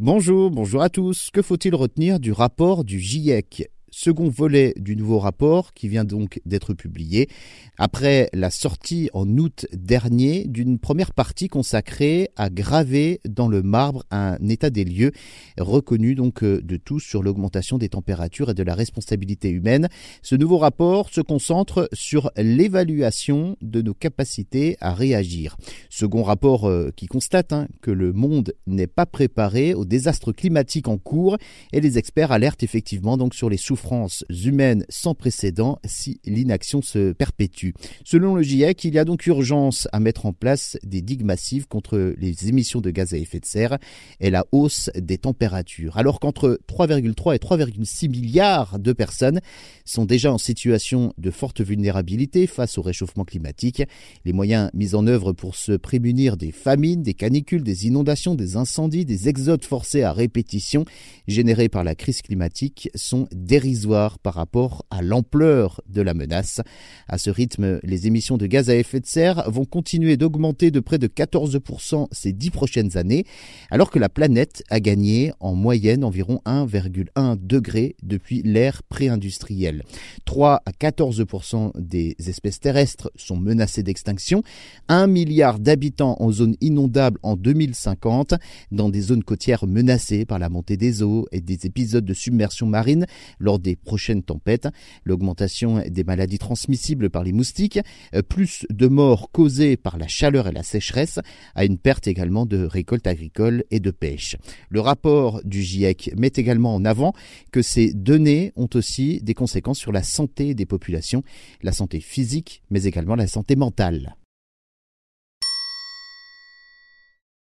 Bonjour, bonjour à tous. Que faut-il retenir du rapport du GIEC second volet du nouveau rapport qui vient donc d'être publié après la sortie en août dernier d'une première partie consacrée à graver dans le marbre un état des lieux reconnu donc euh, de tous sur l'augmentation des températures et de la responsabilité humaine. Ce nouveau rapport se concentre sur l'évaluation de nos capacités à réagir. Second rapport euh, qui constate hein, que le monde n'est pas préparé aux désastres climatiques en cours et les experts alertent effectivement donc sur les souffrances souffrances humaines sans précédent si l'inaction se perpétue. Selon le GIEC, il y a donc urgence à mettre en place des digues massives contre les émissions de gaz à effet de serre et la hausse des températures. Alors qu'entre 3,3 et 3,6 milliards de personnes sont déjà en situation de forte vulnérabilité face au réchauffement climatique, les moyens mis en œuvre pour se prémunir des famines, des canicules, des inondations, des incendies, des exodes forcés à répétition générés par la crise climatique sont dérisoires par rapport à l'ampleur de la menace. À ce rythme, les émissions de gaz à effet de serre vont continuer d'augmenter de près de 14% ces dix prochaines années, alors que la planète a gagné en moyenne environ 1,1 degré depuis l'ère pré-industrielle. 3 à 14% des espèces terrestres sont menacées d'extinction, 1 milliard d'habitants en zone inondable en 2050, dans des zones côtières menacées par la montée des eaux et des épisodes de submersion marine lors des prochaines tempêtes, l'augmentation des maladies transmissibles par les moustiques, euh, plus de morts causées par la chaleur et la sécheresse, à une perte également de récoltes agricoles et de pêche. Le rapport du GIEC met également en avant que ces données ont aussi des conséquences sur la santé des populations, la santé physique, mais également la santé mentale.